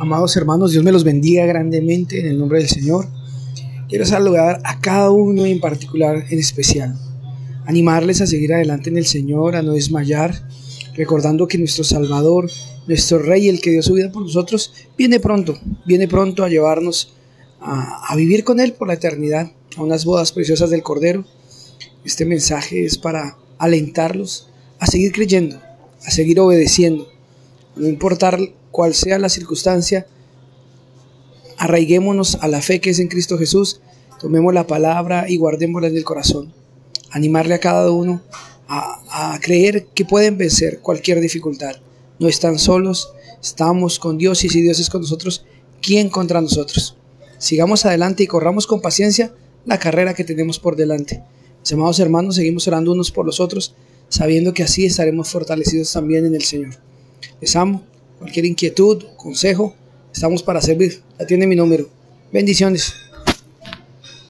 Amados hermanos, Dios me los bendiga grandemente en el nombre del Señor. Quiero saludar a cada uno en particular, en especial. Animarles a seguir adelante en el Señor, a no desmayar, recordando que nuestro Salvador, nuestro Rey, el que dio su vida por nosotros, viene pronto, viene pronto a llevarnos a, a vivir con Él por la eternidad, a unas bodas preciosas del Cordero. Este mensaje es para alentarlos a seguir creyendo, a seguir obedeciendo, no importar cual sea la circunstancia, arraiguémonos a la fe que es en Cristo Jesús, tomemos la palabra y guardémosla en el corazón. Animarle a cada uno a, creer que pueden vencer cualquier dificultad. No están solos, estamos con Dios y si Dios es con nosotros, ¿quién contra nosotros? Sigamos adelante y corramos con paciencia la carrera que tenemos por delante. Mis amados hermanos, seguimos orando unos por los otros, sabiendo que así estaremos fortalecidos también en el Señor. Les amo. Cualquier inquietud, consejo, estamos para servir. Ya tiene mi número. Bendiciones.